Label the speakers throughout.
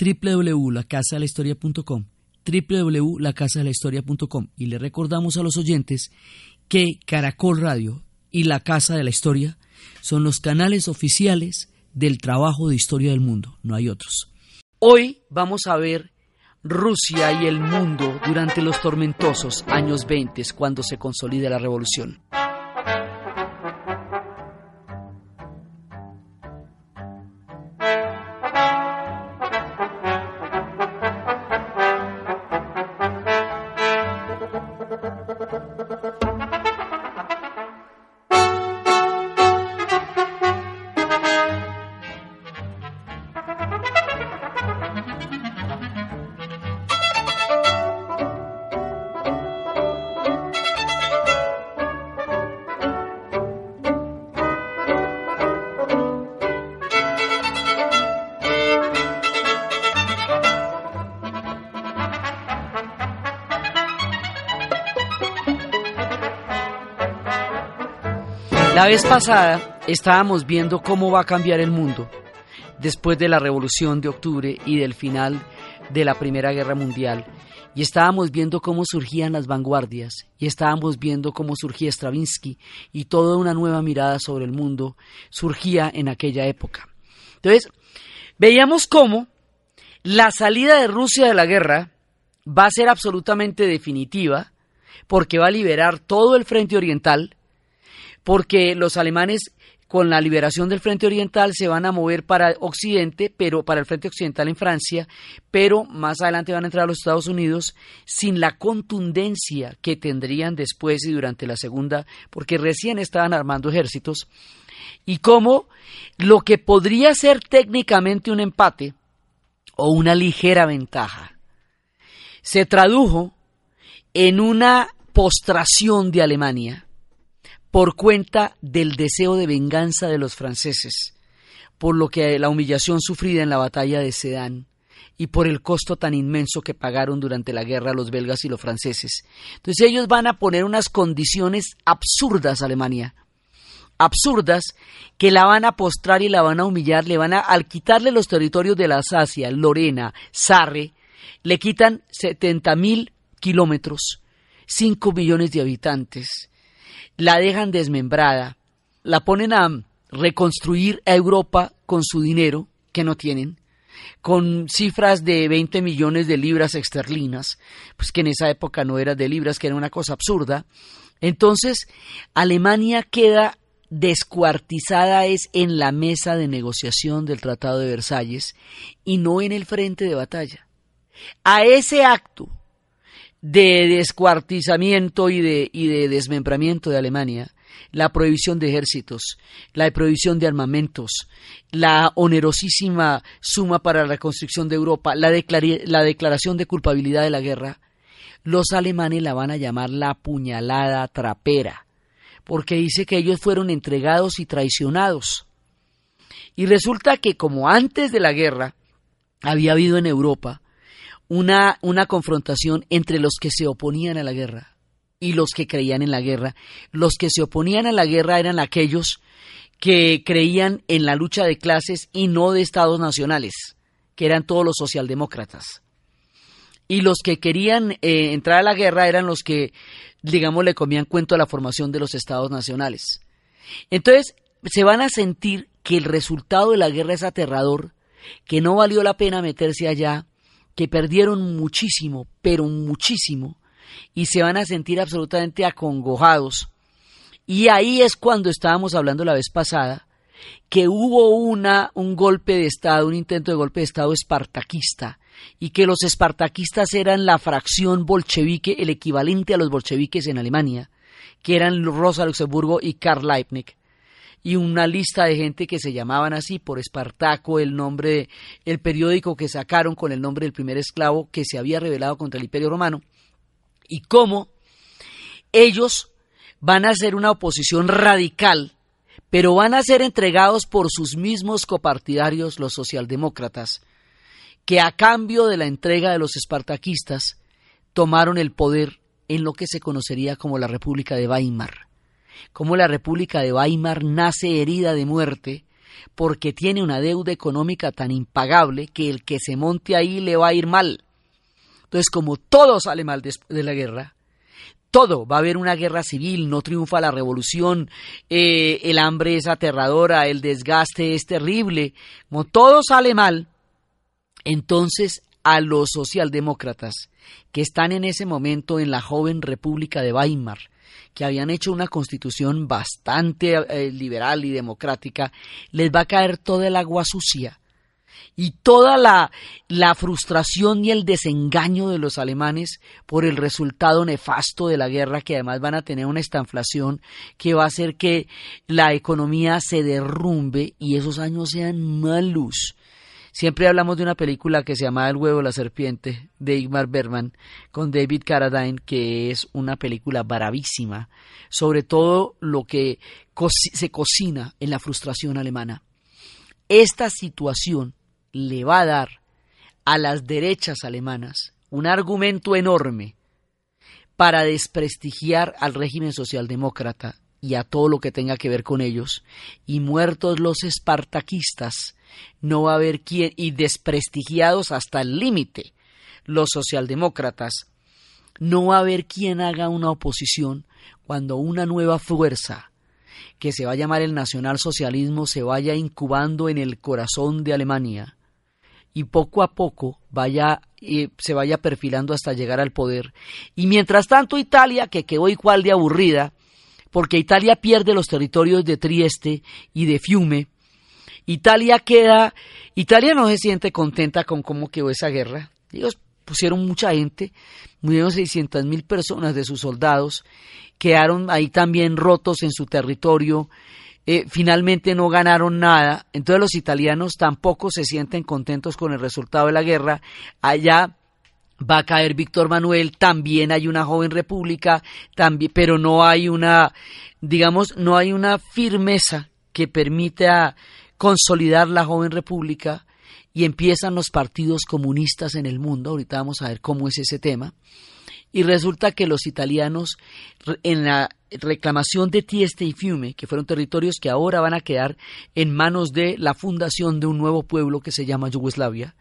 Speaker 1: www.lacasadelahistoria.com www.lacasadelahistoria.com y le recordamos a los oyentes que Caracol Radio y La Casa de la Historia son los canales oficiales del trabajo de historia del mundo, no hay otros. Hoy vamos a ver Rusia y el mundo durante los tormentosos años 20 cuando se consolida la revolución. La vez pasada estábamos viendo cómo va a cambiar el mundo después de la Revolución de Octubre y del final de la Primera Guerra Mundial. Y estábamos viendo cómo surgían las vanguardias, y estábamos viendo cómo surgía Stravinsky, y toda una nueva mirada sobre el mundo surgía en aquella época. Entonces, veíamos cómo la salida de Rusia de la guerra va a ser absolutamente definitiva, porque va a liberar todo el frente oriental, porque los alemanes con la liberación del frente oriental se van a mover para Occidente, pero para el frente occidental en Francia, pero más adelante van a entrar a los Estados Unidos sin la contundencia que tendrían después y durante la segunda, porque recién estaban armando ejércitos, y como lo que podría ser técnicamente un empate o una ligera ventaja, se tradujo en una postración de Alemania por cuenta del deseo de venganza de los franceses, por lo que la humillación sufrida en la batalla de Sedan y por el costo tan inmenso que pagaron durante la guerra los belgas y los franceses. Entonces ellos van a poner unas condiciones absurdas a Alemania, absurdas, que la van a postrar y la van a humillar, le van a, al quitarle los territorios de la Alsacia, Lorena, Sarre, le quitan 70 mil kilómetros, 5 millones de habitantes, la dejan desmembrada, la ponen a reconstruir a Europa con su dinero, que no tienen, con cifras de 20 millones de libras esterlinas, pues que en esa época no era de libras, que era una cosa absurda. Entonces, Alemania queda descuartizada es en la mesa de negociación del Tratado de Versalles y no en el frente de batalla. A ese acto de descuartizamiento y de, y de desmembramiento de Alemania, la prohibición de ejércitos, la prohibición de armamentos, la onerosísima suma para la reconstrucción de Europa, la, la declaración de culpabilidad de la guerra, los alemanes la van a llamar la puñalada trapera, porque dice que ellos fueron entregados y traicionados. Y resulta que como antes de la guerra había habido en Europa una, una confrontación entre los que se oponían a la guerra y los que creían en la guerra. Los que se oponían a la guerra eran aquellos que creían en la lucha de clases y no de estados nacionales, que eran todos los socialdemócratas. Y los que querían eh, entrar a la guerra eran los que, digamos, le comían cuento a la formación de los estados nacionales. Entonces, se van a sentir que el resultado de la guerra es aterrador, que no valió la pena meterse allá, que perdieron muchísimo, pero muchísimo, y se van a sentir absolutamente acongojados. Y ahí es cuando estábamos hablando la vez pasada, que hubo una, un golpe de Estado, un intento de golpe de Estado espartaquista, y que los espartaquistas eran la fracción bolchevique, el equivalente a los bolcheviques en Alemania, que eran Rosa Luxemburgo y Karl Leibniz. Y una lista de gente que se llamaban así por Espartaco, el nombre, el periódico que sacaron con el nombre del primer esclavo que se había rebelado contra el Imperio Romano, y cómo ellos van a ser una oposición radical, pero van a ser entregados por sus mismos copartidarios, los socialdemócratas, que a cambio de la entrega de los espartaquistas tomaron el poder en lo que se conocería como la República de Weimar. Como la República de Weimar nace herida de muerte porque tiene una deuda económica tan impagable que el que se monte ahí le va a ir mal. Entonces, como todo sale mal de la guerra, todo, va a haber una guerra civil, no triunfa la revolución, eh, el hambre es aterradora, el desgaste es terrible, como todo sale mal, entonces a los socialdemócratas que están en ese momento en la joven República de Weimar, que habían hecho una constitución bastante eh, liberal y democrática, les va a caer toda el agua sucia y toda la, la, frustración y el desengaño de los alemanes por el resultado nefasto de la guerra, que además van a tener una estanflación que va a hacer que la economía se derrumbe y esos años sean malos. Siempre hablamos de una película que se llama El huevo de la serpiente de Igmar Bergman con David Carradine, que es una película bravísima sobre todo lo que se cocina en la frustración alemana. Esta situación le va a dar a las derechas alemanas un argumento enorme para desprestigiar al régimen socialdemócrata y a todo lo que tenga que ver con ellos, y muertos los espartaquistas, no va a haber quien, y desprestigiados hasta el límite los socialdemócratas, no va a haber quien haga una oposición cuando una nueva fuerza que se va a llamar el nacionalsocialismo se vaya incubando en el corazón de Alemania y poco a poco eh, se vaya perfilando hasta llegar al poder. Y mientras tanto Italia, que quedó igual de aburrida, porque Italia pierde los territorios de Trieste y de Fiume, Italia queda, Italia no se siente contenta con cómo quedó esa guerra. Ellos pusieron mucha gente, murieron 600 mil personas de sus soldados, quedaron ahí también rotos en su territorio, eh, finalmente no ganaron nada, entonces los italianos tampoco se sienten contentos con el resultado de la guerra, allá va a caer Víctor Manuel, también hay una joven república, también, pero no hay una, digamos, no hay una firmeza que permita consolidar la joven república y empiezan los partidos comunistas en el mundo, ahorita vamos a ver cómo es ese tema, y resulta que los italianos en la reclamación de Tieste y Fiume, que fueron territorios que ahora van a quedar en manos de la fundación de un nuevo pueblo que se llama Yugoslavia,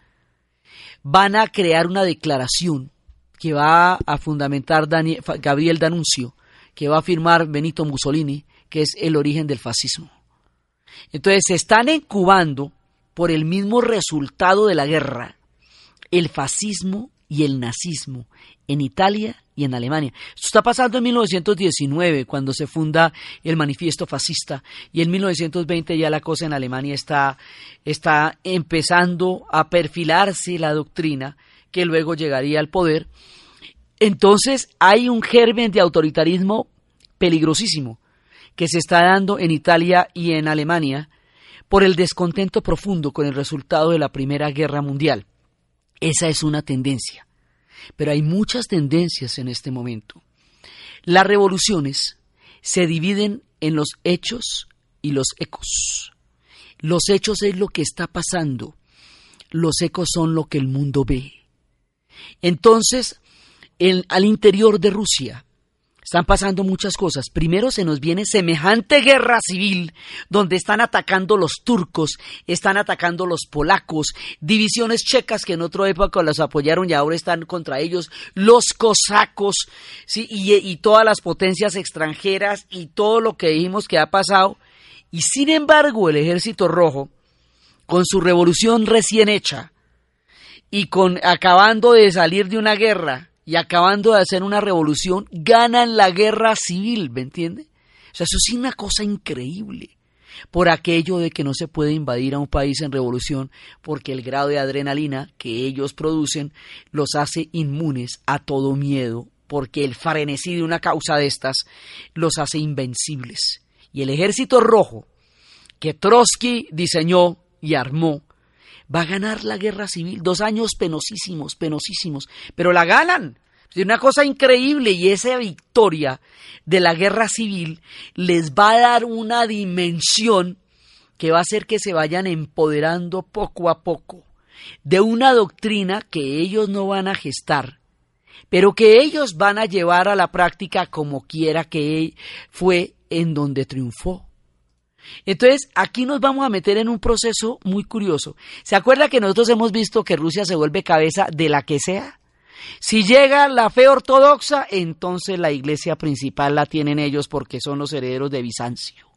Speaker 1: van a crear una declaración que va a fundamentar Gabriel D'Annunzio, que va a firmar Benito Mussolini, que es el origen del fascismo. Entonces se están incubando por el mismo resultado de la guerra el fascismo y el nazismo en Italia y en Alemania. Esto está pasando en 1919, cuando se funda el manifiesto fascista, y en 1920 ya la cosa en Alemania está, está empezando a perfilarse la doctrina que luego llegaría al poder. Entonces hay un germen de autoritarismo peligrosísimo que se está dando en Italia y en Alemania por el descontento profundo con el resultado de la Primera Guerra Mundial. Esa es una tendencia. Pero hay muchas tendencias en este momento. Las revoluciones se dividen en los hechos y los ecos. Los hechos es lo que está pasando. Los ecos son lo que el mundo ve. Entonces, al interior de Rusia, están pasando muchas cosas. Primero se nos viene semejante guerra civil donde están atacando los turcos, están atacando los polacos, divisiones checas que en otra época los apoyaron y ahora están contra ellos, los cosacos, ¿sí? y, y todas las potencias extranjeras y todo lo que dijimos que ha pasado. Y sin embargo el ejército rojo, con su revolución recién hecha y con acabando de salir de una guerra, y acabando de hacer una revolución, ganan la guerra civil, ¿me entiende? O sea, eso es una cosa increíble por aquello de que no se puede invadir a un país en revolución porque el grado de adrenalina que ellos producen los hace inmunes a todo miedo, porque el frenesí de una causa de estas los hace invencibles. Y el ejército rojo, que Trotsky diseñó y armó, va a ganar la guerra civil. Dos años penosísimos, penosísimos, pero la ganan. Una cosa increíble y esa victoria de la guerra civil les va a dar una dimensión que va a hacer que se vayan empoderando poco a poco de una doctrina que ellos no van a gestar, pero que ellos van a llevar a la práctica como quiera que fue en donde triunfó. Entonces, aquí nos vamos a meter en un proceso muy curioso. ¿Se acuerda que nosotros hemos visto que Rusia se vuelve cabeza de la que sea? Si llega la fe ortodoxa, entonces la iglesia principal la tienen ellos porque son los herederos de Bizancio.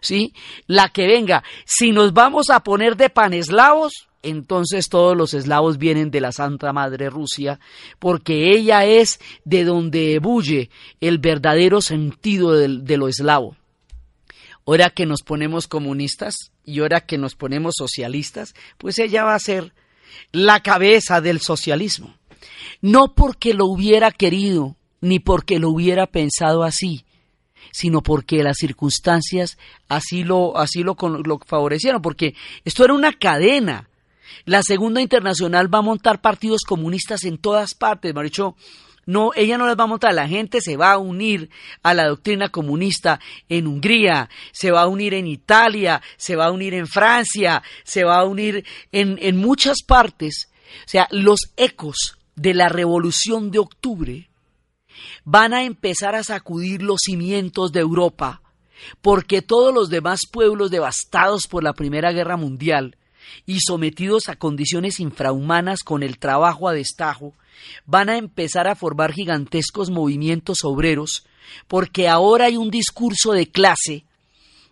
Speaker 1: ¿Sí? La que venga, si nos vamos a poner de paneslavos, entonces todos los eslavos vienen de la Santa Madre Rusia, porque ella es de donde ebulle el verdadero sentido de, lo eslavo. Ahora que nos ponemos comunistas y ahora que nos ponemos socialistas, pues ella va a ser la cabeza del socialismo. No porque lo hubiera querido, ni porque lo hubiera pensado así, sino porque las circunstancias así lo, así lo, favorecieron, porque esto era una cadena la Segunda Internacional va a montar partidos comunistas en todas partes, Maricho. No, ella no las va a montar, la gente se va a unir a la doctrina comunista en Hungría, se va a unir en Italia, se va a unir en Francia, se va a unir en, en muchas partes. O sea, los ecos de la revolución de octubre van a empezar a sacudir los cimientos de Europa, porque todos los demás pueblos devastados por la Primera Guerra Mundial y sometidos a condiciones infrahumanas con el trabajo a destajo, van a empezar a formar gigantescos movimientos obreros, porque ahora hay un discurso de clase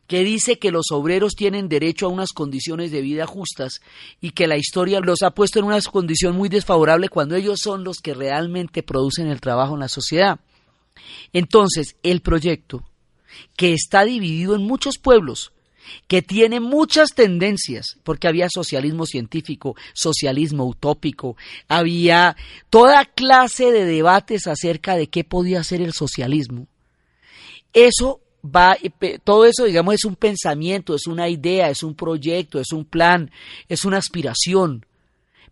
Speaker 1: que dice que los obreros tienen derecho a unas condiciones de vida justas y que la historia los ha puesto en una condición muy desfavorable cuando ellos son los que realmente producen el trabajo en la sociedad. Entonces, el proyecto, que está dividido en muchos pueblos, que tiene muchas tendencias, porque había socialismo científico, socialismo utópico, había toda clase de debates acerca de qué podía ser el socialismo. Eso va, todo eso, digamos, es un pensamiento, es una idea, es un proyecto, es un plan, es una aspiración.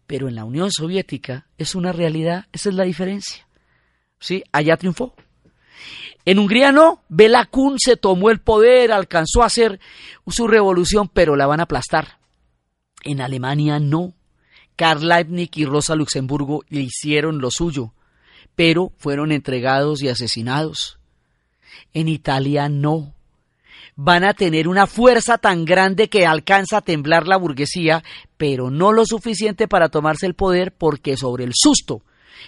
Speaker 1: Pero en la Unión Soviética es una realidad, esa es la diferencia. ¿Sí? Allá triunfó. En Hungría no, Bela Kun se tomó el poder, alcanzó a hacer su revolución, pero la van a aplastar. En Alemania no. Karl Leibniz y Rosa Luxemburgo le hicieron lo suyo, pero fueron entregados y asesinados. En Italia no. Van a tener una fuerza tan grande que alcanza a temblar la burguesía, pero no lo suficiente para tomarse el poder porque sobre el susto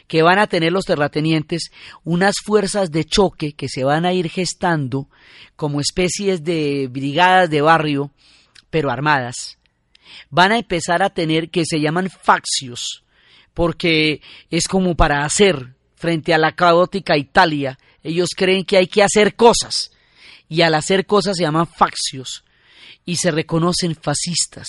Speaker 1: que van a tener los terratenientes unas fuerzas de choque que se van a ir gestando como especies de brigadas de barrio, pero armadas. Van a empezar a tener que se llaman faccios, porque es como para hacer frente a la caótica Italia. Ellos creen que hay que hacer cosas, y al hacer cosas se llaman faccios, y se reconocen fascistas.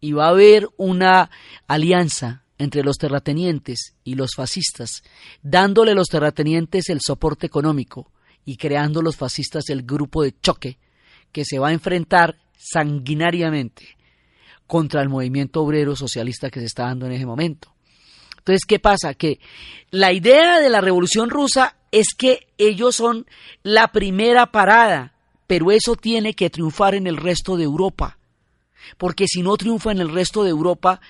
Speaker 1: Y va a haber una alianza entre los terratenientes y los fascistas, dándole a los terratenientes el soporte económico y creando los fascistas el grupo de choque que se va a enfrentar sanguinariamente contra el movimiento obrero socialista que se está dando en ese momento. Entonces, ¿qué pasa? Que la idea de la revolución rusa es que ellos son la primera parada, pero eso tiene que triunfar en el resto de Europa. Porque si no triunfa en el resto de Europa,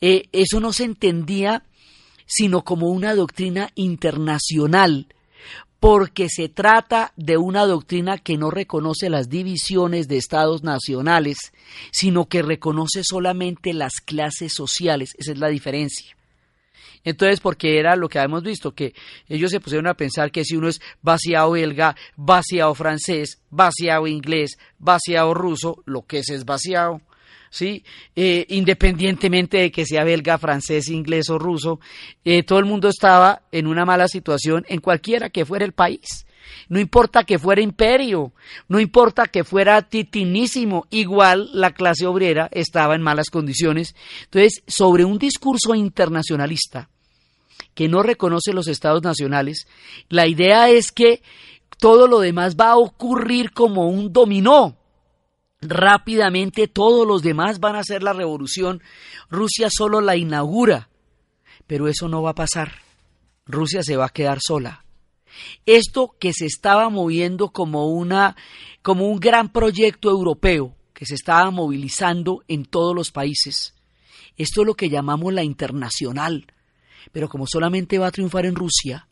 Speaker 1: eh, eso no se entendía sino como una doctrina internacional, porque se trata de una doctrina que no reconoce las divisiones de estados nacionales, sino que reconoce solamente las clases sociales. Esa es la diferencia. Entonces, porque era lo que habíamos visto, que ellos se pusieron a pensar que si uno es vaciado belga, vaciado francés, vaciado inglés, vaciado ruso, lo que es es vaciado. ¿Sí? Eh, independientemente de que sea belga, francés, inglés o ruso, eh, todo el mundo estaba en una mala situación en cualquiera que fuera el país. No importa que fuera imperio, no importa que fuera titinísimo, igual la clase obrera estaba en malas condiciones. Entonces, sobre un discurso internacionalista que no reconoce los estados nacionales, la idea es que todo lo demás va a ocurrir como un dominó rápidamente todos los demás van a hacer la revolución. Rusia solo la inaugura, pero eso no va a pasar. Rusia se va a quedar sola. Esto que se estaba moviendo como una como un gran proyecto europeo que se estaba movilizando en todos los países. Esto es lo que llamamos la internacional. Pero como solamente va a triunfar en Rusia,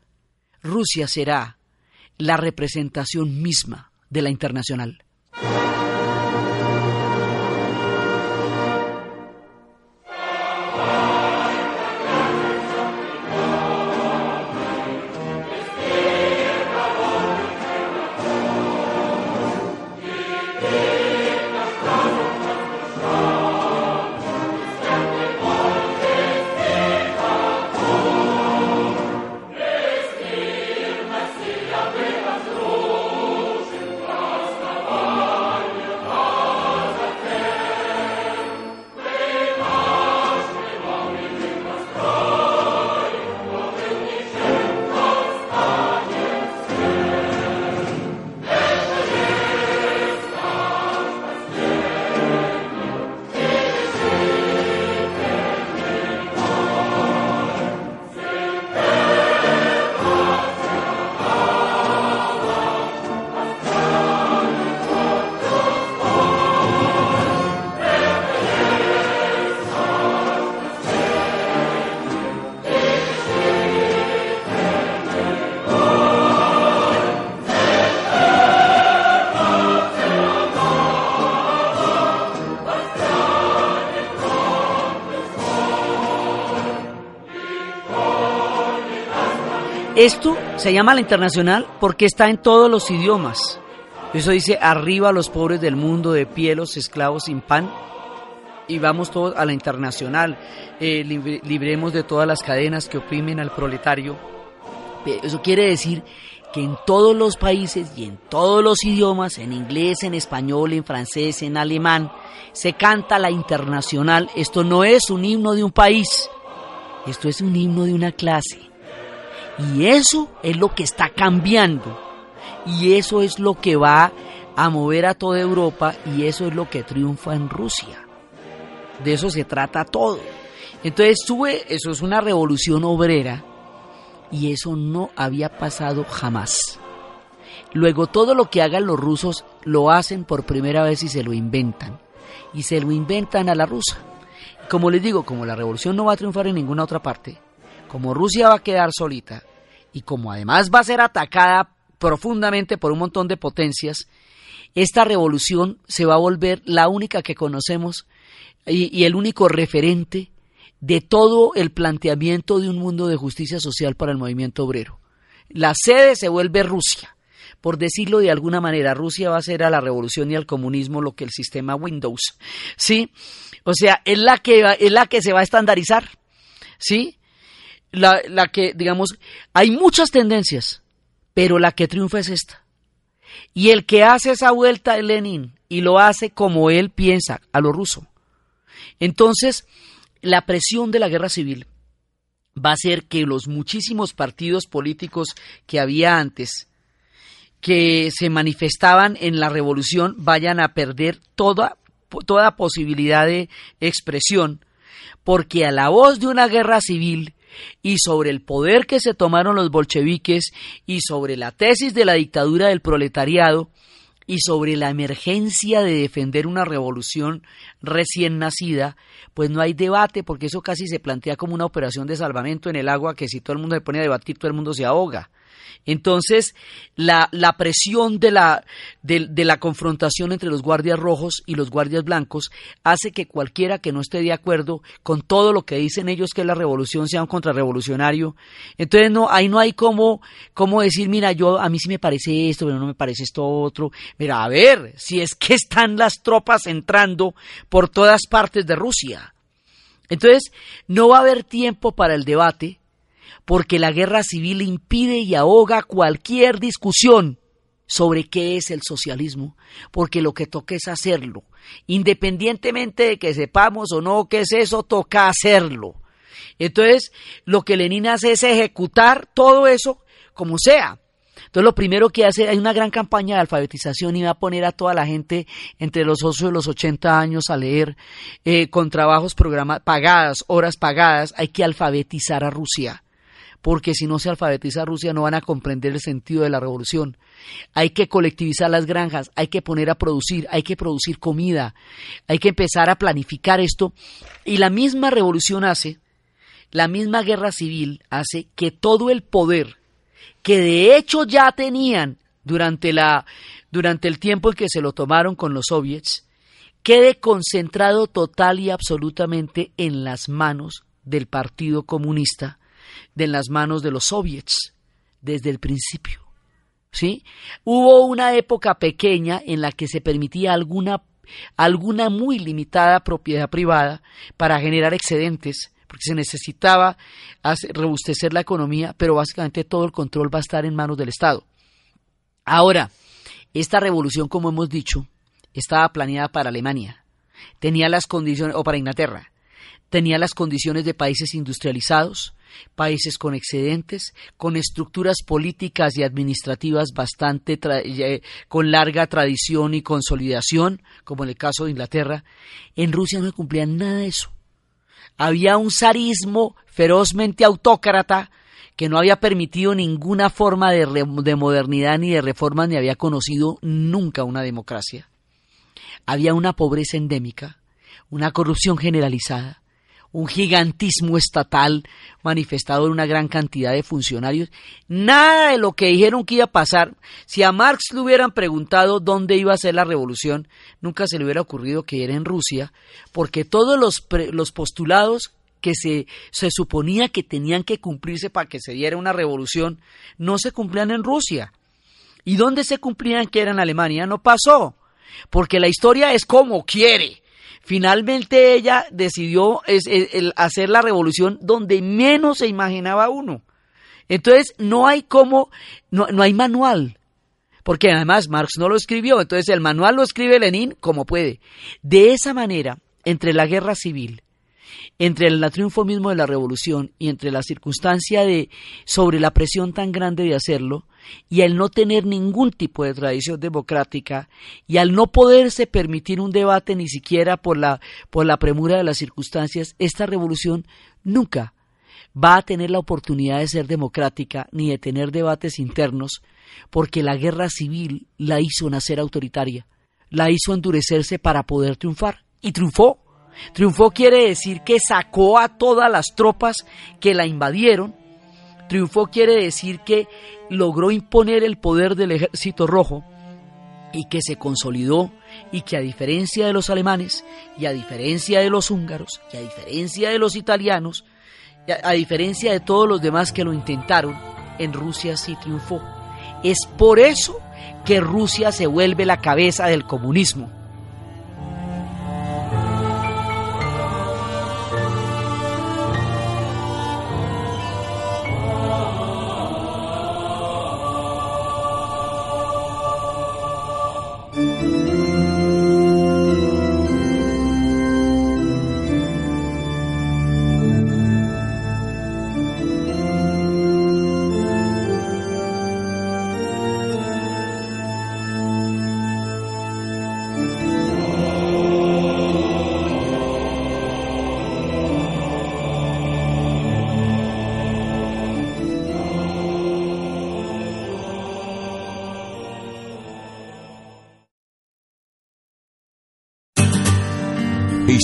Speaker 1: Rusia será la representación misma de la internacional. Esto se llama la internacional porque está en todos los idiomas. Eso dice arriba los pobres del mundo, de pie los esclavos sin pan. Y vamos todos a la internacional. Eh, libremos de todas las cadenas que oprimen al proletario. Eso quiere decir que en todos los países y en todos los idiomas, en inglés, en español, en francés, en alemán, se canta la internacional. Esto no es un himno de un país, esto es un himno de una clase. Y eso es lo que está cambiando. Y eso es lo que va a mover a toda Europa y eso es lo que triunfa en Rusia. De eso se trata todo. Entonces sube, eso es una revolución obrera y eso no había pasado jamás. Luego todo lo que hagan los rusos lo hacen por primera vez y se lo inventan. Y se lo inventan a la rusa. Como les digo, como la revolución no va a triunfar en ninguna otra parte, como Rusia va a quedar solita y como además va a ser atacada profundamente por un montón de potencias, esta revolución se va a volver la única que conocemos y, el único referente de todo el planteamiento de un mundo de justicia social para el movimiento obrero. La sede se vuelve Rusia. Por decirlo de alguna manera, Rusia va a ser a la revolución y al comunismo lo que el sistema Windows. ¿Sí? O sea, es la que, es la que se va a estandarizar. ¿Sí? La, la que, digamos, hay muchas tendencias, pero la que triunfa es esta. Y el que hace esa vuelta de Lenin y lo hace como él piensa, a lo ruso. Entonces, la presión de la guerra civil va a hacer que los muchísimos partidos políticos que había antes, que se manifestaban en la revolución, vayan a perder toda, toda posibilidad de expresión, porque a la voz de una guerra civil y sobre el poder que se tomaron los bolcheviques y sobre la tesis de la dictadura del proletariado y sobre la emergencia de defender una revolución recién nacida, pues no hay debate porque eso casi se plantea como una operación de salvamento en el agua que si todo el mundo se pone a debatir todo el mundo se ahoga. Entonces, la, la presión de la, de, la confrontación entre los guardias rojos y los guardias blancos hace que cualquiera que no esté de acuerdo con todo lo que dicen ellos que es la revolución sea un contrarrevolucionario. Entonces, no, ahí no hay como, como decir, mira, yo, a mí sí me parece esto, pero no me parece esto otro. Mira, a ver, si es que están las tropas entrando por todas partes de Rusia. Entonces, no va a haber tiempo para el debate, porque la guerra civil impide y ahoga cualquier discusión sobre qué es el socialismo, porque lo que toca es hacerlo. Independientemente de que sepamos o no qué es eso, toca hacerlo. Entonces, lo que Lenin hace es ejecutar todo eso como sea. Entonces lo primero que hace, hay una gran campaña de alfabetización y va a poner a toda la gente entre los 8 y los 80 años a leer eh, con trabajos programados, pagadas, horas pagadas, hay que alfabetizar a Rusia porque si no se alfabetiza Rusia no van a comprender el sentido de la revolución. Hay que colectivizar las granjas, hay que poner a producir, hay que producir comida, hay que empezar a planificar esto. Y la misma revolución hace, la misma guerra civil hace que todo el poder que de hecho ya tenían durante, la, durante el tiempo en que se lo tomaron con los soviets, quede concentrado total y absolutamente en las manos del Partido Comunista, de las manos de los soviets, desde el principio. ¿Sí? Hubo una época pequeña en la que se permitía alguna, alguna muy limitada propiedad privada para generar excedentes, porque se necesitaba rebustecer la economía, pero básicamente todo el control va a estar en manos del Estado. Ahora, esta revolución, como hemos dicho, estaba planeada para Alemania, tenía las condiciones, o para Inglaterra, tenía las condiciones de países industrializados, países con excedentes, con estructuras políticas y administrativas bastante eh, con larga tradición y consolidación, como en el caso de Inglaterra. En Rusia no se cumplía nada de eso había un zarismo ferozmente autócrata que no había permitido ninguna forma de, de, modernidad ni de reforma ni había conocido nunca una democracia. Había una pobreza endémica, una corrupción generalizada, un gigantismo estatal manifestado en una gran cantidad de funcionarios. Nada de lo que dijeron que iba a pasar, si a Marx le hubieran preguntado dónde iba a ser la revolución, nunca se le hubiera ocurrido que era en Rusia, porque todos los, los postulados que se, se suponía que tenían que cumplirse para que se diera una revolución, no se cumplían en Rusia. ¿Y dónde se cumplían que era en Alemania? No pasó, porque la historia es como quiere. Finalmente ella decidió hacer la revolución donde menos se imaginaba uno. Entonces no hay como, no, no hay manual, porque además Marx no lo escribió, entonces el manual lo escribe Lenin como puede. De esa manera, entre la guerra civil, entre el triunfo mismo de la revolución y entre la circunstancia de sobre la presión tan grande de hacerlo, y al no tener ningún tipo de tradición democrática y al no poderse permitir un debate ni siquiera por la, por la premura de las circunstancias, esta revolución nunca va a tener la oportunidad de ser democrática ni de tener debates internos, porque la guerra civil la hizo nacer autoritaria, la hizo endurecerse para poder triunfar, y triunfó. Triunfó quiere decir que sacó a todas las tropas que la invadieron, Triunfó quiere decir que logró imponer el poder del ejército rojo y que se consolidó y que a diferencia de los alemanes y a diferencia de los húngaros y a diferencia de los italianos, a, a diferencia de todos los demás que lo intentaron, en Rusia sí triunfó. Es por eso que Rusia se vuelve la cabeza del comunismo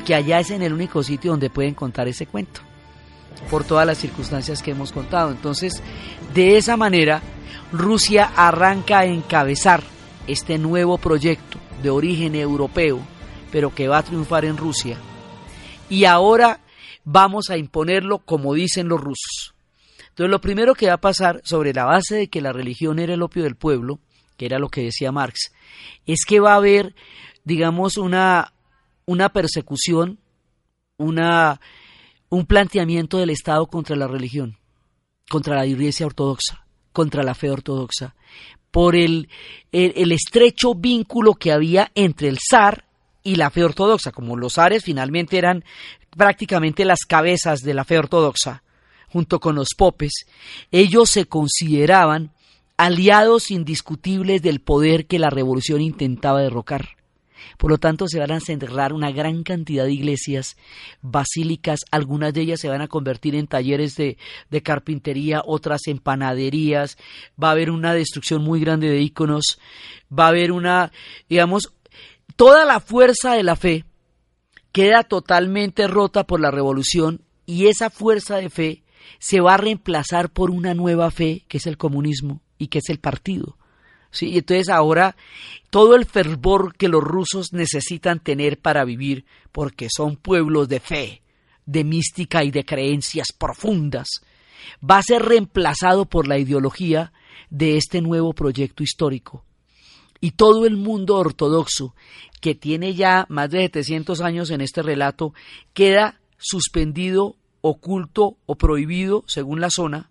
Speaker 1: Porque allá es en el único sitio donde pueden contar ese cuento, por todas las circunstancias que hemos contado. Entonces, de esa manera, Rusia arranca a encabezar este nuevo proyecto de origen europeo, pero que va a triunfar en Rusia. Y ahora vamos a imponerlo como dicen los rusos. Entonces lo primero que va a pasar sobre la base de que la religión era el opio del pueblo, que era lo que decía Marx, es que va a haber, digamos, una, una persecución, una, un planteamiento del Estado contra la religión, contra la iglesia ortodoxa, contra la fe ortodoxa, por el, el, estrecho vínculo que había entre el zar y la fe ortodoxa, como los zares finalmente eran prácticamente las cabezas de la fe ortodoxa, junto con los popes, ellos se consideraban aliados indiscutibles del poder que la revolución intentaba derrocar. Por lo tanto, se van a cerrar una gran cantidad de iglesias, basílicas, algunas de ellas se van a convertir en talleres de, carpintería, otras en panaderías, va a haber una destrucción muy grande de íconos, va a haber una, digamos, toda la fuerza de la fe queda totalmente rota por la revolución y esa fuerza de fe se va a reemplazar por una nueva fe que es el comunismo y que es el partido. ¿Sí? Y entonces ahora todo el fervor que los rusos necesitan tener para vivir, porque son pueblos de fe, de mística y de creencias profundas, va a ser reemplazado por la ideología de este nuevo proyecto histórico. Y todo el mundo ortodoxo, que tiene ya más de 700 años en este relato, queda suspendido, oculto o prohibido, según la zona,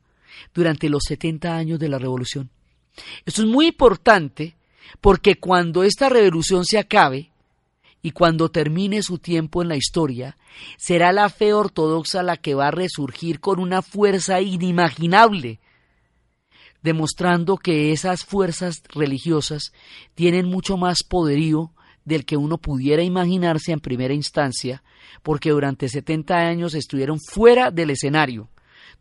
Speaker 1: durante los 70 años de la revolución. Esto es muy importante porque cuando esta revolución se acabe y cuando termine su tiempo en la historia, será la fe ortodoxa la que va a resurgir con una fuerza inimaginable, demostrando que esas fuerzas religiosas tienen mucho más poderío del que uno pudiera imaginarse en primera instancia, porque durante 70 años estuvieron fuera del escenario.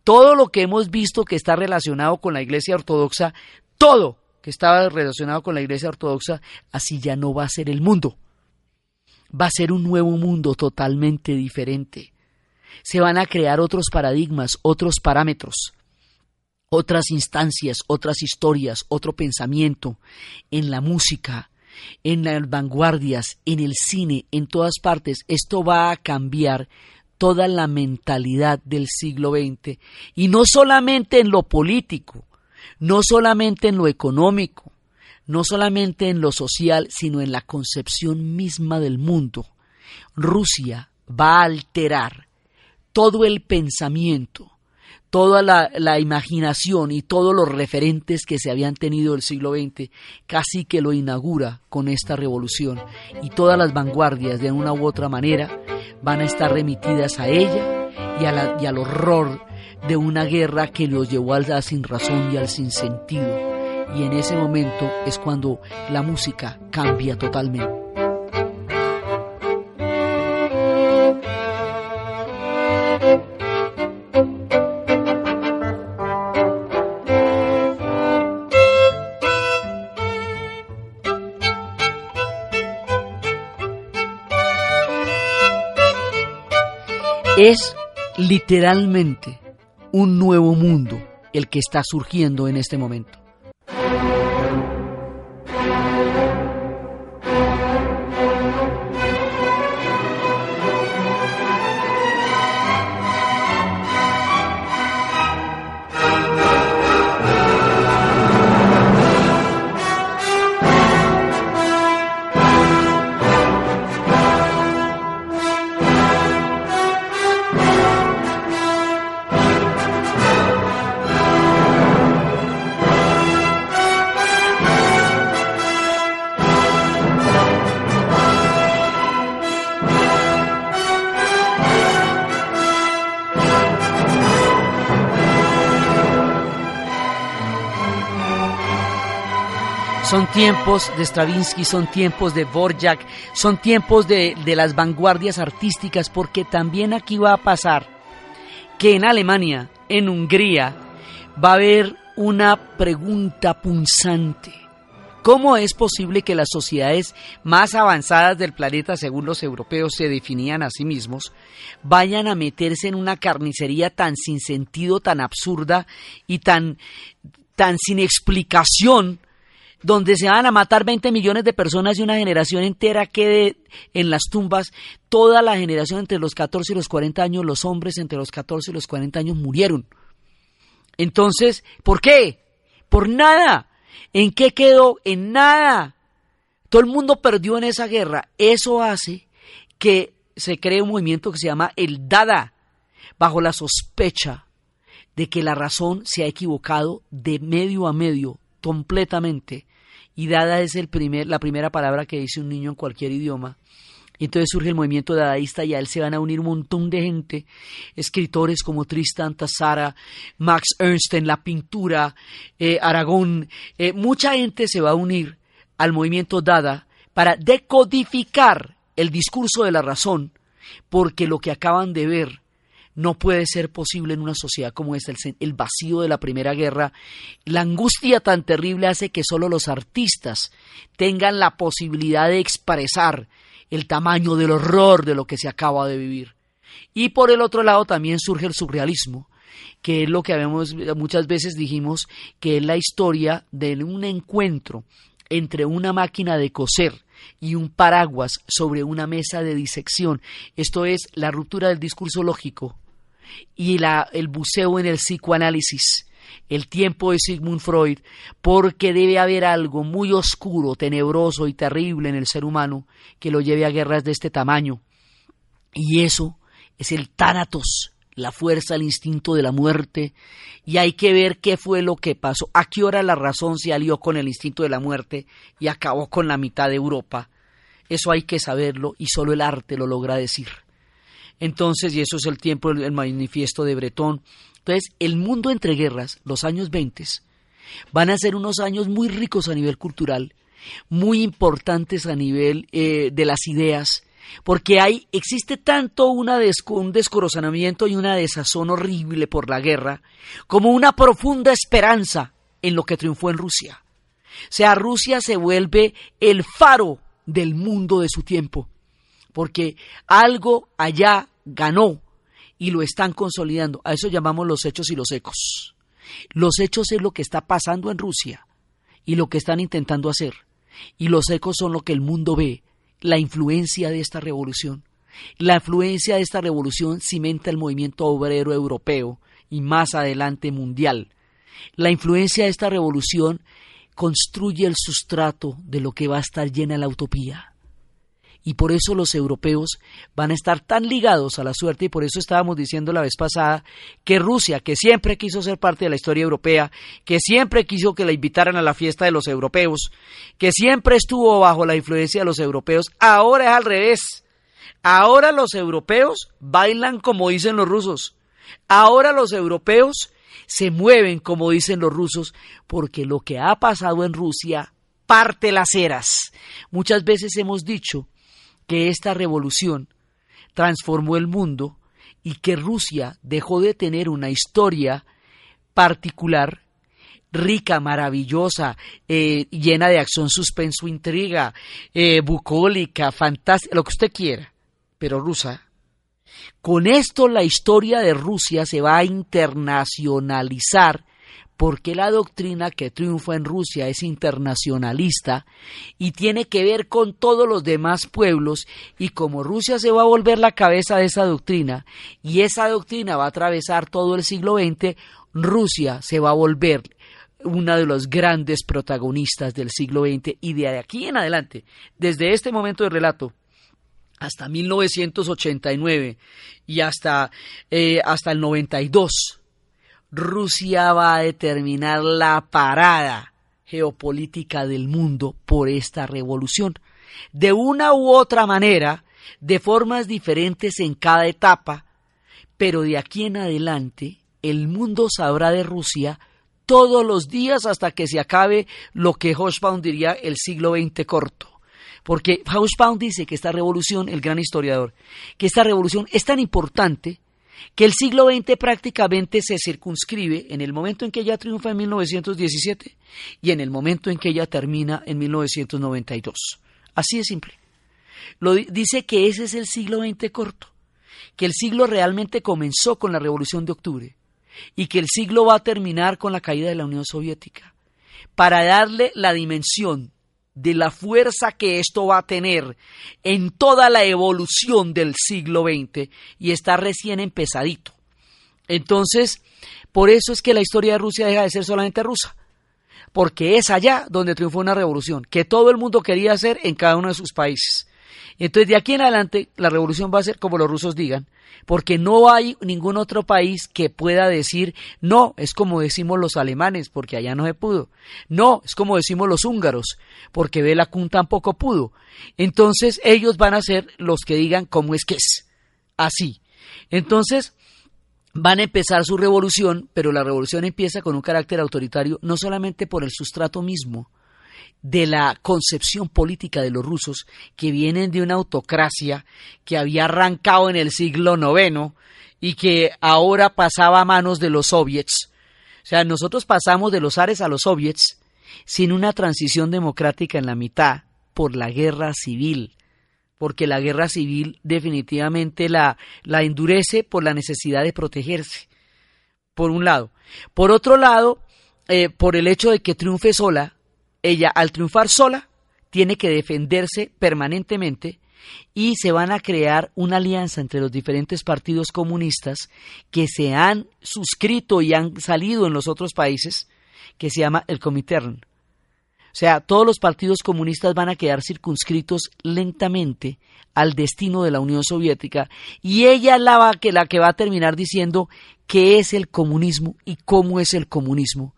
Speaker 1: Todo lo que hemos visto que está relacionado con la Iglesia Ortodoxa todo que estaba relacionado con la Iglesia Ortodoxa, así ya no va a ser el mundo. Va a ser un nuevo mundo totalmente diferente. Se van a crear otros paradigmas, otros parámetros, otras instancias, otras historias, otro pensamiento en la música, en las vanguardias, en el cine, en todas partes. Esto va a cambiar toda la mentalidad del siglo XX y no solamente en lo político, no solamente en lo económico, no solamente en lo social, sino en la concepción misma del mundo. Rusia va a alterar todo el pensamiento, toda la, imaginación y todos los referentes que se habían tenido del siglo XX, casi que lo inaugura con esta revolución. Y todas las vanguardias, de una u otra manera, van a estar remitidas a ella y, y al horror de una guerra que los llevó al sin razón y al sinsentido. Y en ese momento es cuando la música cambia totalmente. es literalmente un nuevo mundo el que está surgiendo en este momento. Tiempos de Stravinsky, son tiempos de Borjak, son tiempos de, de las vanguardias artísticas, porque también aquí va a pasar que en Alemania, en Hungría, va a haber una pregunta punzante. ¿Cómo es posible que las sociedades más avanzadas del planeta, según los europeos se definían a sí mismos, vayan a meterse en una carnicería tan sin sentido, tan absurda y tan, tan sin explicación donde se van a matar 20 millones de personas y una generación entera quede en las tumbas, toda la generación entre los 14 y los 40 años, los hombres entre los 14 y los 40 años murieron. Entonces, ¿por qué? Por nada. ¿En qué quedó? En nada. Todo el mundo perdió en esa guerra. Eso hace que se cree un movimiento que se llama el Dada, bajo la sospecha de que la razón se ha equivocado de medio a medio, completamente. Y Dada es el primer, la primera palabra que dice un niño en cualquier idioma. Y entonces surge el movimiento dadaísta y a él se van a unir un montón de gente, escritores como Tristan Tassara, Max Ernst en la pintura, eh, Aragón, eh, mucha gente se va a unir al movimiento Dada para decodificar el discurso de la razón, porque lo que acaban de ver no puede ser posible en una sociedad como esta. El, vacío de la Primera Guerra, la angustia tan terrible hace que solo los artistas tengan la posibilidad de expresar el tamaño del horror de lo que se acaba de vivir. Y por el otro lado también surge el surrealismo, que es lo que habíamos, muchas veces dijimos que es la historia de un encuentro entre una máquina de coser y un paraguas sobre una mesa de disección. Esto es la ruptura del discurso lógico y la, el buceo en el psicoanálisis el tiempo de Sigmund Freud, porque debe haber algo muy oscuro, tenebroso y terrible en el ser humano que lo lleve a guerras de este tamaño. Y eso es el tánatos, la fuerza, el instinto de la muerte, y hay que ver qué fue lo que pasó, a qué hora la razón se alió con el instinto de la muerte y acabó con la mitad de Europa. Eso hay que saberlo y solo el arte lo logra decir. Entonces, y eso es el tiempo, el manifiesto de Bretón, entonces, el mundo entre guerras, los años 20, van a ser unos años muy ricos a nivel cultural, muy importantes a nivel eh, de las ideas, porque hay, existe tanto una un descorazonamiento y una desazón horrible por la guerra, como una profunda esperanza en lo que triunfó en Rusia. O sea, Rusia se vuelve el faro del mundo de su tiempo, porque algo allá ganó y lo están consolidando. A eso llamamos los hechos y los ecos. Los hechos es lo que está pasando en Rusia y lo que están intentando hacer. Y los ecos son lo que el mundo ve, la influencia de esta revolución. La influencia de esta revolución cimenta el movimiento obrero europeo y más adelante mundial. La influencia de esta revolución construye el sustrato de lo que va a estar llena la utopía y por eso los europeos van a estar tan ligados a la suerte y por eso estábamos diciendo la vez pasada que Rusia, que siempre quiso ser parte de la historia europea, que siempre quiso que la invitaran a la fiesta de los europeos, que siempre estuvo bajo la influencia de los europeos, ahora es al revés. Ahora los europeos bailan como dicen los rusos. Ahora los europeos se mueven como dicen los rusos, porque lo que ha pasado en Rusia parte las eras. Muchas veces hemos dicho que esta revolución transformó el mundo y que Rusia dejó de tener una historia particular, rica, maravillosa, eh, llena de acción, suspenso, intriga, eh, bucólica, fantástica, lo que usted quiera, pero rusa. Con esto la historia de Rusia se va a internacionalizar porque la doctrina que triunfa en Rusia es internacionalista y tiene que ver con todos los demás pueblos y como Rusia se va a volver la cabeza de esa doctrina y esa doctrina va a atravesar todo el siglo XX, Rusia se va a volver una de los grandes protagonistas del siglo XX y de aquí en adelante, desde este momento de relato, hasta 1989 y hasta, eh, hasta el 92, Rusia va a determinar la parada geopolítica del mundo por esta revolución. De una u otra manera, de formas diferentes en cada etapa, pero de aquí en adelante el mundo sabrá de Rusia todos los días hasta que se acabe lo que Hochbaum diría el siglo XX corto. Porque Hochbaum dice que esta revolución, el gran historiador, que esta revolución es tan importante que el siglo XX prácticamente se circunscribe en el momento en que ella triunfa en 1917 y en el momento en que ella termina en 1992. Así de simple. Lo, dice que ese es el siglo XX corto, que el siglo realmente comenzó con la Revolución de Octubre y que el siglo va a terminar con la caída de la Unión Soviética. para darle la dimensión de la fuerza que esto va a tener en toda la evolución del siglo XX y está recién empezadito. Entonces, por eso es que la historia de Rusia deja de ser solamente rusa, porque es allá donde triunfó una revolución que todo el mundo quería hacer en cada uno de sus países. Entonces, de aquí en adelante, la revolución va a ser como los rusos digan, porque no hay ningún otro país que pueda decir, no, es como decimos los alemanes, porque allá no se pudo. No, es como decimos los húngaros, porque Bela Kun tampoco pudo. Entonces, ellos van a ser los que digan cómo es que es. Así. Entonces, van a empezar su revolución, pero la revolución empieza con un carácter autoritario, no solamente por el sustrato mismo, de la concepción política de los rusos que vienen de una autocracia que había arrancado en el siglo IX y que ahora pasaba a manos de los soviets. O sea, nosotros pasamos de los ares a los soviets sin una transición democrática en la mitad por la guerra civil, porque la guerra civil definitivamente la, la endurece por la necesidad de protegerse, por un lado. Por otro lado, eh, por el hecho de que triunfe sola, ella al triunfar sola tiene que defenderse permanentemente y se van a crear una alianza entre los diferentes partidos comunistas que se han suscrito y han salido en los otros países, que se llama el Comintern. O sea, todos los partidos comunistas van a quedar circunscritos lentamente al destino de la Unión Soviética y ella es la, que, la que va a terminar diciendo qué es el comunismo y cómo es el comunismo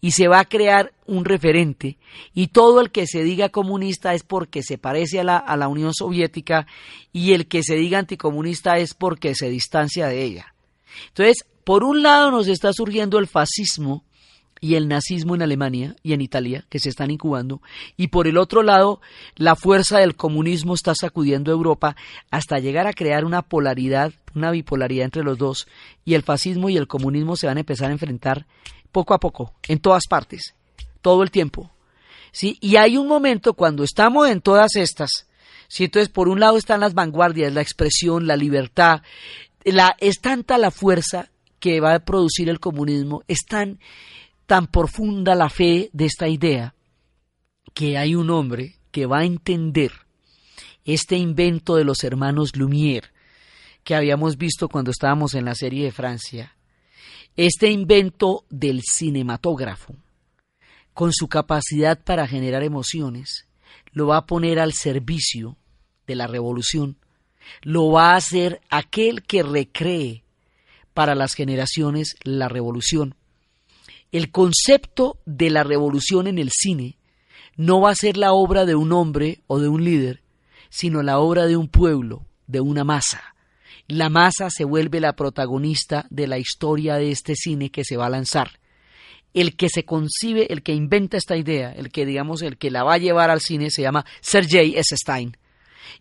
Speaker 1: y se va a crear un referente y todo el que se diga comunista es porque se parece a la, a la Unión Soviética y el que se diga anticomunista es porque se distancia de ella. Entonces, por un lado nos está surgiendo el fascismo y el nazismo en Alemania y en Italia, que se están incubando, y por el otro lado, la fuerza del comunismo está sacudiendo a Europa hasta llegar a crear una polaridad, una bipolaridad entre los dos, y el fascismo y el comunismo se van a empezar a enfrentar poco a poco, en todas partes, todo el tiempo. ¿sí? Y hay un momento cuando estamos en todas estas, ¿sí? entonces por un lado están las vanguardias, la expresión, la libertad, la, es tanta la fuerza que va a producir el comunismo, es tan, tan profunda la fe de esta idea, que hay un hombre que va a entender este invento de los hermanos Lumière, que habíamos visto cuando estábamos en la serie de Francia, este invento del cinematógrafo, con su capacidad para generar emociones, lo va a poner al servicio de la revolución, lo va a hacer aquel que recree para las generaciones la revolución. El concepto de la revolución en el cine no va a ser la obra de un hombre o de un líder, sino la obra de un pueblo, de una masa, la masa se vuelve la protagonista de la historia de este cine que se va a lanzar. El que se concibe, el que inventa esta idea, el que digamos, el que la va a llevar al cine se llama Sergei S. Stein.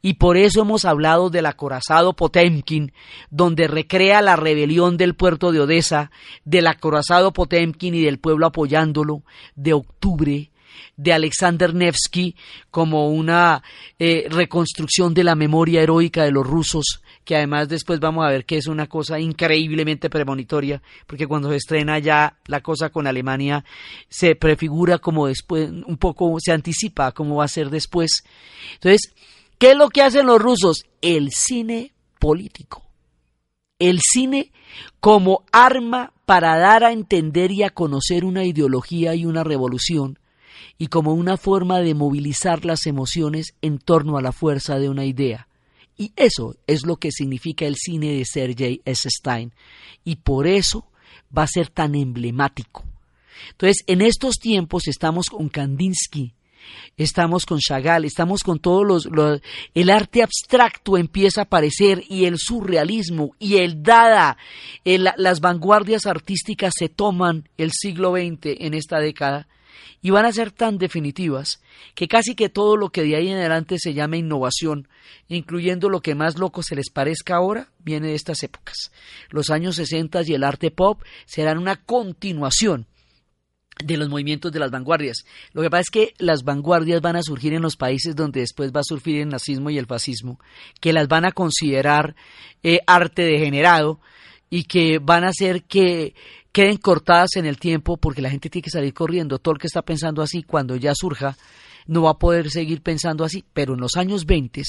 Speaker 1: Y por eso hemos hablado del acorazado Potemkin, donde recrea la rebelión del puerto de Odessa, del acorazado Potemkin y del pueblo apoyándolo, de octubre, de Alexander Nevsky como una eh, reconstrucción de la memoria heroica de los rusos, que además después vamos a ver que es una cosa increíblemente premonitoria, porque cuando se estrena ya la cosa con Alemania se prefigura como después, un poco se anticipa cómo va a ser después. Entonces, ¿qué es lo que hacen los rusos? El cine político. El cine como arma para dar a entender y a conocer una ideología y una revolución, y como una forma de movilizar las emociones en torno a la fuerza de una idea. Y eso es lo que significa el cine de Sergei S. Stein. Y por eso va a ser tan emblemático. Entonces, en estos tiempos estamos con Kandinsky, estamos con Chagall, estamos con todos los, el arte abstracto empieza a aparecer y el surrealismo y el dada, las vanguardias artísticas se toman el siglo XX en esta década y van a ser tan definitivas que casi que todo lo que de ahí en adelante se llama innovación, incluyendo lo que más loco se les parezca ahora, viene de estas épocas. Los años 60 y el arte pop serán una continuación de los movimientos de las vanguardias. Lo que pasa es que las vanguardias van a surgir en los países donde después va a surgir el nazismo y el fascismo, que las van a considerar eh, arte degenerado y que van a hacer que queden cortadas en el tiempo porque la gente tiene que salir corriendo. Todo el que está pensando así, cuando ya surja, no va a poder seguir pensando así. Pero en los años 20,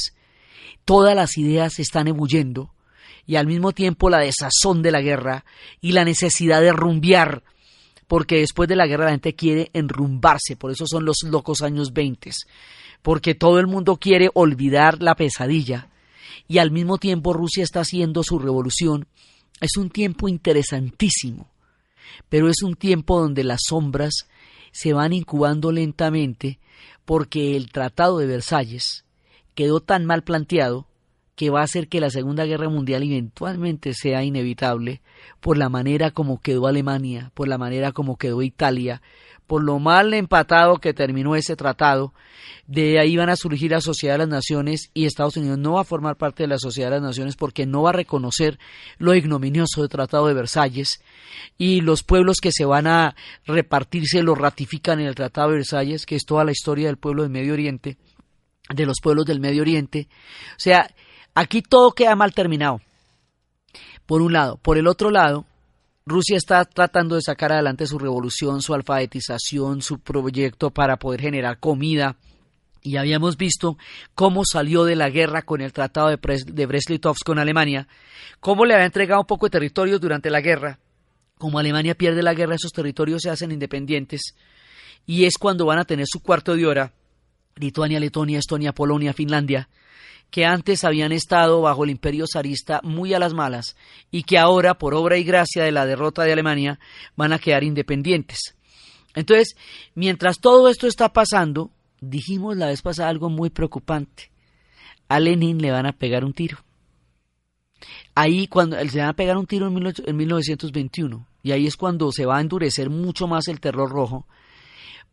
Speaker 1: todas las ideas están ebulliendo y al mismo tiempo la desazón de la guerra y la necesidad de rumbear, porque después de la guerra la gente quiere enrumbarse, por eso son los locos años 20, porque todo el mundo quiere olvidar la pesadilla y al mismo tiempo Rusia está haciendo su revolución. Es un tiempo interesantísimo, pero es un tiempo donde las sombras se van incubando lentamente porque el Tratado de Versalles quedó tan mal planteado que va a hacer que la Segunda Guerra Mundial eventualmente sea inevitable por la manera como quedó Alemania, por la manera como quedó Italia, por lo mal empatado que terminó ese tratado. De ahí van a surgir la Sociedad de las Naciones y Estados Unidos no va a formar parte de la Sociedad de las Naciones porque no va a reconocer lo ignominioso del Tratado de Versalles y los pueblos que se van a repartirse lo ratifican en el Tratado de Versalles, que es toda la historia del pueblo del Medio Oriente, de los pueblos del Medio Oriente. O sea, Aquí todo queda mal terminado. Por un lado. Por el otro lado, Rusia está tratando de sacar adelante su revolución, su alfabetización, su proyecto para poder generar comida. Y habíamos visto cómo salió de la guerra con el Tratado de, Brest-Litovsk con Alemania, cómo le había entregado un poco de territorios durante la guerra. Como Alemania pierde la guerra, esos territorios se hacen independientes. Y es cuando van a tener su cuarto de hora Lituania, Letonia, Estonia, Polonia, Finlandia, que antes habían estado bajo el imperio zarista muy a las malas y que ahora, por obra y gracia de la derrota de Alemania, van a quedar independientes. Entonces, mientras todo esto está pasando, dijimos la vez pasada algo muy preocupante. A Lenin le van a pegar un tiro. Ahí cuando le van a pegar un tiro en, 1921 y ahí es cuando se va a endurecer mucho más el terror rojo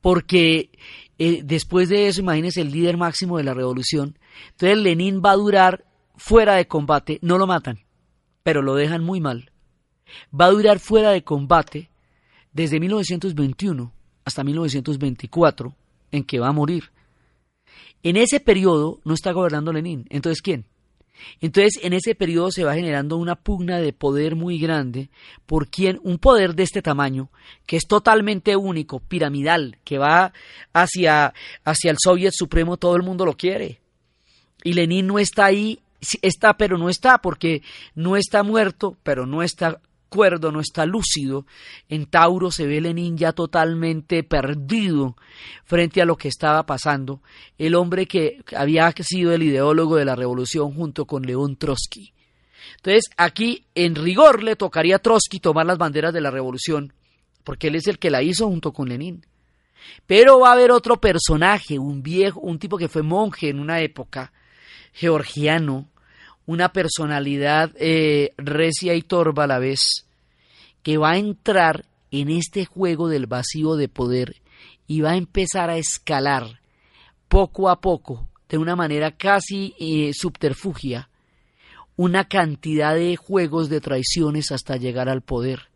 Speaker 1: porque eh, después de eso, imagínense el líder máximo de la revolución. Entonces Lenin va a durar fuera de combate, no lo matan, pero lo dejan muy mal. Va a durar fuera de combate desde 1921 hasta 1924, en que va a morir. En ese periodo no está gobernando Lenin. Entonces, ¿quién? Entonces, en ese periodo se va generando una pugna de poder muy grande por quien un poder de este tamaño, que es totalmente único, piramidal, que va hacia, hacia el Soviet Supremo, todo el mundo lo quiere. Y Lenin no está ahí, está, pero no está, porque no está muerto, pero no está cuerdo, no está lúcido. En Tauro se ve Lenin ya totalmente perdido frente a lo que estaba pasando. El hombre que había sido el ideólogo de la revolución junto con León Trotsky. Entonces, aquí en rigor le tocaría a Trotsky tomar las banderas de la revolución, porque él es el que la hizo junto con Lenin. Pero va a haber otro personaje, un viejo, un tipo que fue monje en una época, georgiano, una personalidad eh, recia y torva a la vez, que va a entrar en este juego del vacío de poder y va a empezar a escalar poco a poco, de una manera casi eh, subterfugia, una cantidad de juegos de traiciones hasta llegar al poder.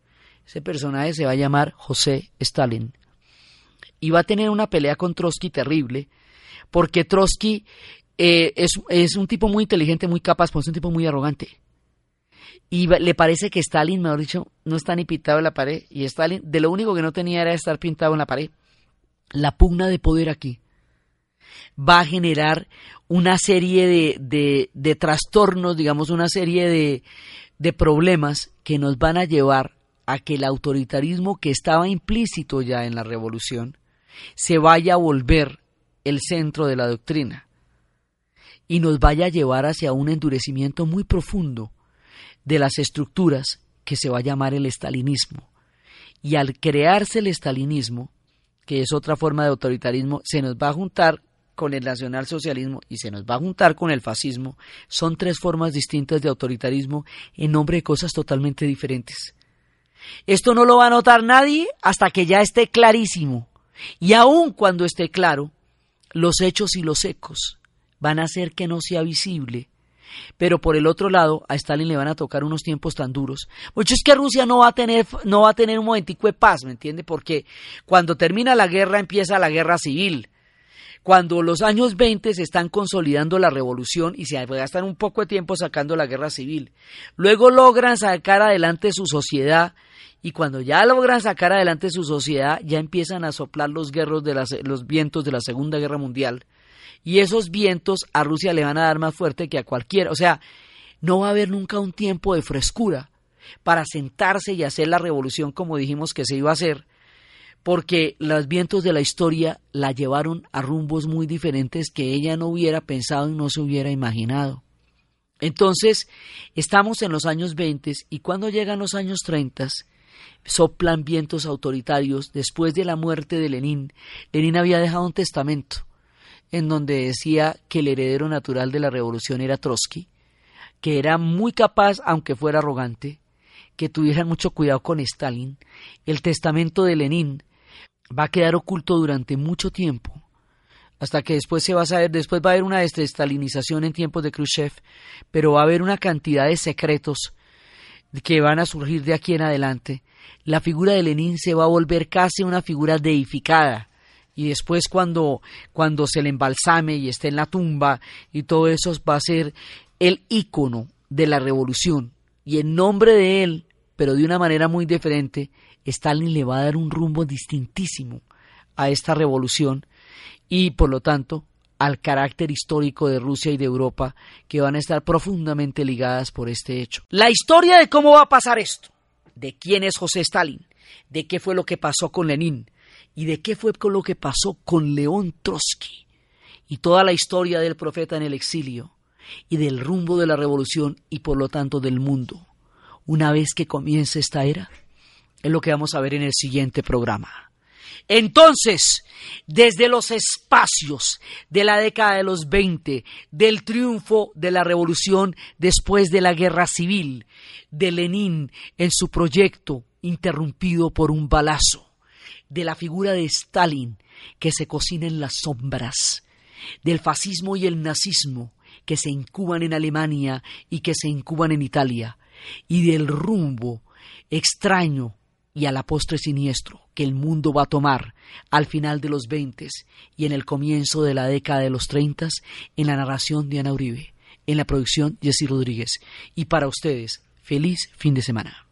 Speaker 1: Ese personaje se va a llamar José Stalin. Y va a tener una pelea con Trotsky terrible, porque Trotsky eh, es, un tipo muy inteligente, muy capaz, pero es un tipo muy arrogante. Y le parece que Stalin, mejor dicho, no está ni pintado en la pared. Y Stalin, de lo único que no tenía era estar pintado en la pared. La pugna de poder aquí va a generar una serie de, de, trastornos, digamos, una serie de, de problemas que nos van a llevar a que el autoritarismo que estaba implícito ya en la revolución se vaya a volver el centro de la doctrina y nos vaya a llevar hacia un endurecimiento muy profundo de las estructuras que se va a llamar el estalinismo. Y al crearse el estalinismo, que es otra forma de autoritarismo, se nos va a juntar con el nacionalsocialismo y se nos va a juntar con el fascismo. Son tres formas distintas de autoritarismo en nombre de cosas totalmente diferentes. Esto no lo va a notar nadie hasta que ya esté clarísimo. Y aun cuando esté claro, los hechos y los ecos van a hacer que no sea visible. Pero por el otro lado, a Stalin le van a tocar unos tiempos tan duros. Mucho es que Rusia no va a tener, no va a tener un momentico de paz, ¿me entiende? Porque cuando termina la guerra empieza la guerra civil. Cuando los años 20 se están consolidando la revolución y se gastan un poco de tiempo sacando la guerra civil. Luego logran sacar adelante su sociedad y cuando ya logran sacar adelante su sociedad, ya empiezan a soplar los, guerros de los vientos de la Segunda Guerra Mundial. Y esos vientos a Rusia le van a dar más fuerte que a cualquiera. O sea, no va a haber nunca un tiempo de frescura para sentarse y hacer la revolución como dijimos que se iba a hacer, porque los vientos de la historia la llevaron a rumbos muy diferentes que ella no hubiera pensado y no se hubiera imaginado. Entonces, estamos en los años 20 y cuando llegan los años 30, soplan vientos autoritarios. Después de la muerte de Lenin, Lenin había dejado un testamento en donde decía que el heredero natural de la revolución era Trotsky, que era muy capaz, aunque fuera arrogante, que tuvieran mucho cuidado con Stalin. El testamento de Lenin va a quedar oculto durante mucho tiempo, hasta que después se va a saber, después va a haber una desestalinización en tiempos de Khrushchev, pero va a haber una cantidad de secretos que van a surgir de aquí en adelante. La figura de Lenin se va a volver casi una figura deificada y después cuando, cuando se le embalsame y esté en la tumba y todo eso va a ser el ícono de la revolución. Y en nombre de él, pero de una manera muy diferente, Stalin le va a dar un rumbo distintísimo a esta revolución y por lo tanto al carácter histórico de Rusia y de Europa que van a estar profundamente ligadas por este hecho. La historia de cómo va a pasar esto, de quién es José Stalin, de qué fue lo que pasó con Lenin, y de qué fue con lo que pasó con León Trotsky y toda la historia del profeta en el exilio y del rumbo de la revolución y por lo tanto del mundo. Una vez que comience esta era, es lo que vamos a ver en el siguiente programa. Entonces, desde los espacios de la década de los 20, del triunfo de la revolución después de la guerra civil, de Lenin en su proyecto interrumpido por un balazo, de la figura de Stalin que se cocina en las sombras, del fascismo y el nazismo que se incuban en Alemania y que se incuban en Italia, y del rumbo extraño y a la postre siniestro que el mundo va a tomar al final de los veinte y en el comienzo de la década de los treinta en la narración de Ana Uribe, en la producción Jessy Rodríguez. Y para ustedes, feliz fin de semana.